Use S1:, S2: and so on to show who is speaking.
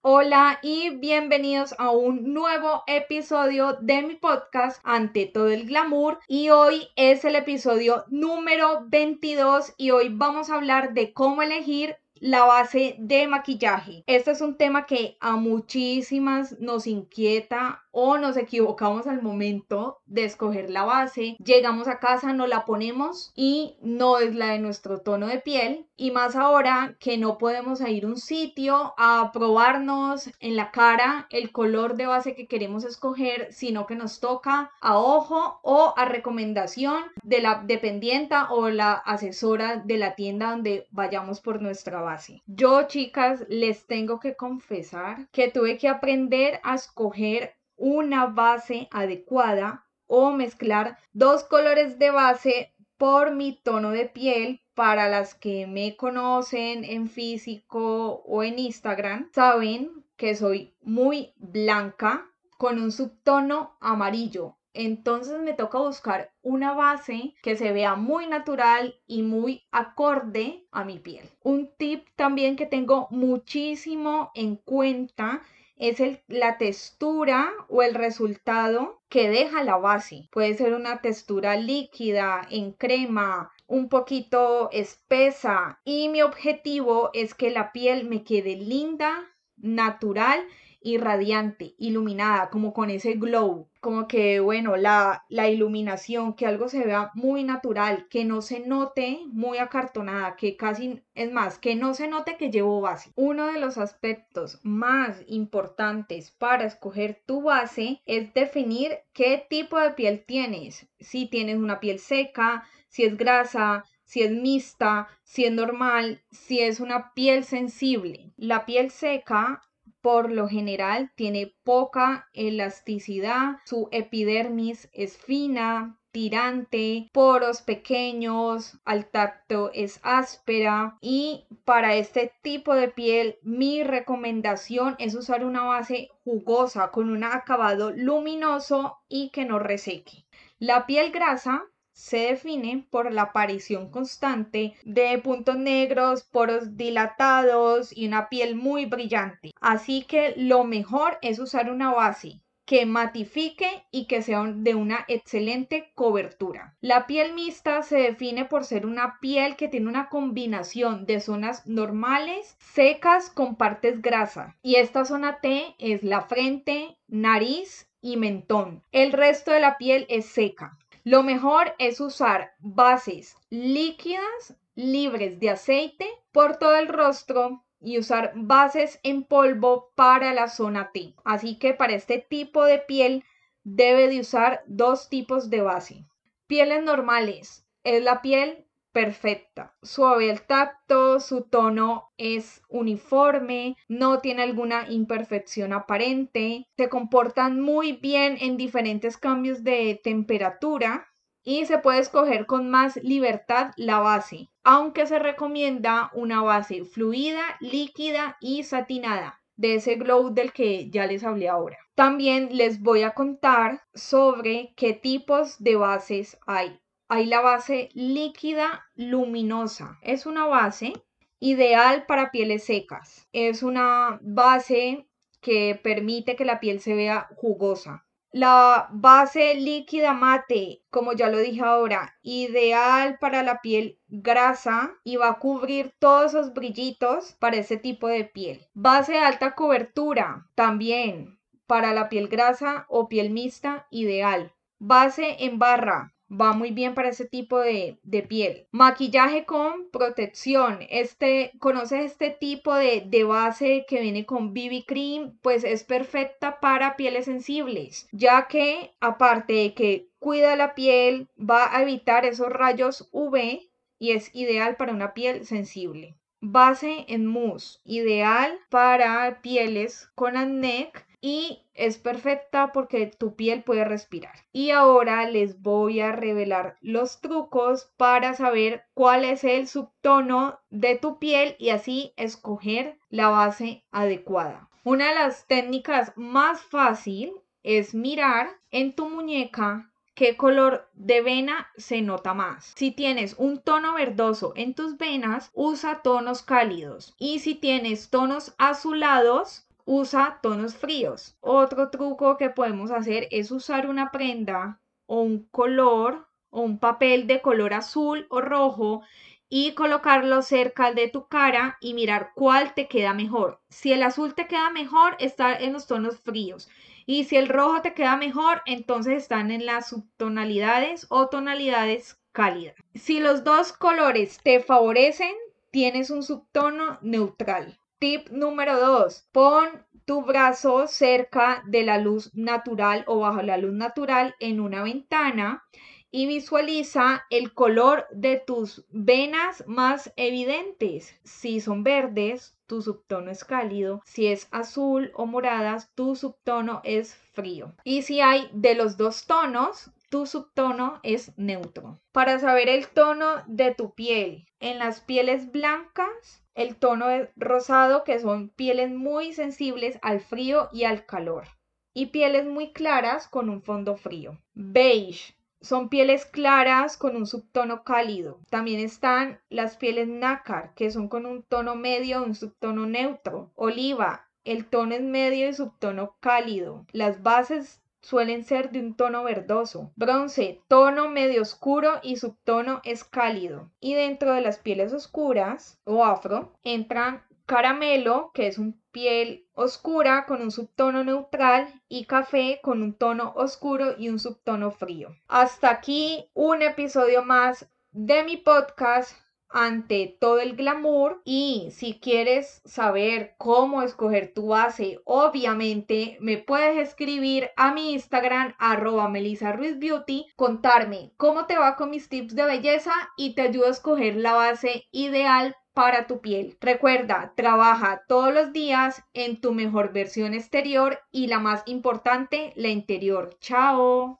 S1: Hola y bienvenidos a un nuevo episodio de mi podcast Ante todo el glamour. Y hoy es el episodio número 22 y hoy vamos a hablar de cómo elegir la base de maquillaje. Este es un tema que a muchísimas nos inquieta o nos equivocamos al momento de escoger la base. Llegamos a casa, no la ponemos y no es la de nuestro tono de piel. Y más ahora que no podemos ir a un sitio a probarnos en la cara el color de base que queremos escoger, sino que nos toca a ojo o a recomendación de la dependienta o la asesora de la tienda donde vayamos por nuestra base. Yo, chicas, les tengo que confesar que tuve que aprender a escoger una base adecuada o mezclar dos colores de base por mi tono de piel. Para las que me conocen en físico o en Instagram, saben que soy muy blanca con un subtono amarillo. Entonces me toca buscar una base que se vea muy natural y muy acorde a mi piel. Un tip también que tengo muchísimo en cuenta es la textura o el resultado que deja la base. Puede ser una textura líquida, en crema, un poquito espesa y mi objetivo es que la piel me quede linda, natural y radiante, iluminada, como con ese glow, como que, bueno, la, la iluminación, que algo se vea muy natural, que no se note muy acartonada, que casi, es más, que no se note que llevo base. Uno de los aspectos más importantes para escoger tu base es definir qué tipo de piel tienes. Si tienes una piel seca, si es grasa, si es mixta, si es normal, si es una piel sensible. La piel seca por lo general tiene poca elasticidad, su epidermis es fina, tirante, poros pequeños, al tacto es áspera y para este tipo de piel mi recomendación es usar una base jugosa con un acabado luminoso y que no reseque. La piel grasa se define por la aparición constante de puntos negros, poros dilatados y una piel muy brillante. Así que lo mejor es usar una base que matifique y que sea de una excelente cobertura. La piel mixta se define por ser una piel que tiene una combinación de zonas normales, secas con partes grasas. Y esta zona T es la frente, nariz y mentón. El resto de la piel es seca. Lo mejor es usar bases líquidas libres de aceite por todo el rostro y usar bases en polvo para la zona T. Así que para este tipo de piel debe de usar dos tipos de base. Pieles normales es la piel perfecta, suave al tacto, su tono es uniforme, no tiene alguna imperfección aparente, se comportan muy bien en diferentes cambios de temperatura y se puede escoger con más libertad la base, aunque se recomienda una base fluida, líquida y satinada de ese glow del que ya les hablé ahora. También les voy a contar sobre qué tipos de bases hay hay la base líquida luminosa. Es una base ideal para pieles secas. Es una base que permite que la piel se vea jugosa. La base líquida mate, como ya lo dije ahora, ideal para la piel grasa y va a cubrir todos esos brillitos para ese tipo de piel. Base de alta cobertura, también para la piel grasa o piel mixta, ideal. Base en barra, va muy bien para ese tipo de, piel. Maquillaje con protección. Este, ¿conoces este tipo de, de base que viene con BB cream? Pues es perfecta para pieles sensibles, ya que aparte de que cuida la piel, va a evitar esos rayos UV y es ideal para una piel sensible. Base en mousse, ideal para pieles con acné y es perfecta porque tu piel puede respirar. Y ahora les voy a revelar los trucos para saber cuál es el subtono de tu piel y así escoger la base adecuada. Una de las técnicas más fácil es mirar en tu muñeca qué color de vena se nota más. Si tienes un tono verdoso en tus venas, usa tonos cálidos. Y si tienes tonos azulados, usa tonos fríos. Otro truco que podemos hacer es usar una prenda o un color o un papel de color azul o rojo y colocarlo cerca de tu cara y mirar cuál te queda mejor. Si el azul te queda mejor, está en los tonos fríos. Y si el rojo te queda mejor, entonces están en las subtonalidades o tonalidades cálidas. Si los dos colores te favorecen, tienes un subtono neutral. Tip número 2. Pon tu brazo cerca de la luz natural o bajo la luz natural en una ventana y visualiza el color de tus venas más evidentes. Si son verdes, tu subtono es cálido. Si es azul o moradas, tu subtono es frío. Y si hay de los dos tonos, tu subtono es neutro. Para saber el tono de tu piel, en las pieles blancas, el tono es rosado, que son pieles muy sensibles al frío y al calor. Y pieles muy claras con un fondo frío. Beige, son pieles claras con un subtono cálido. También están las pieles nácar, que son con un tono medio, un subtono neutro. Oliva, el tono es medio y subtono cálido. Las bases suelen ser de un tono verdoso. Bronce, tono medio oscuro y subtono es cálido. Y dentro de las pieles oscuras o afro entran caramelo, que es un piel oscura con un subtono neutral y café con un tono oscuro y un subtono frío. Hasta aquí un episodio más de mi podcast ante todo el glamour y si quieres saber cómo escoger tu base, obviamente me puedes escribir a mi Instagram arroba Ruiz Beauty, contarme cómo te va con mis tips de belleza y te ayudo a escoger la base ideal para tu piel. Recuerda, trabaja todos los días en tu mejor versión exterior y la más importante, la interior. Chao.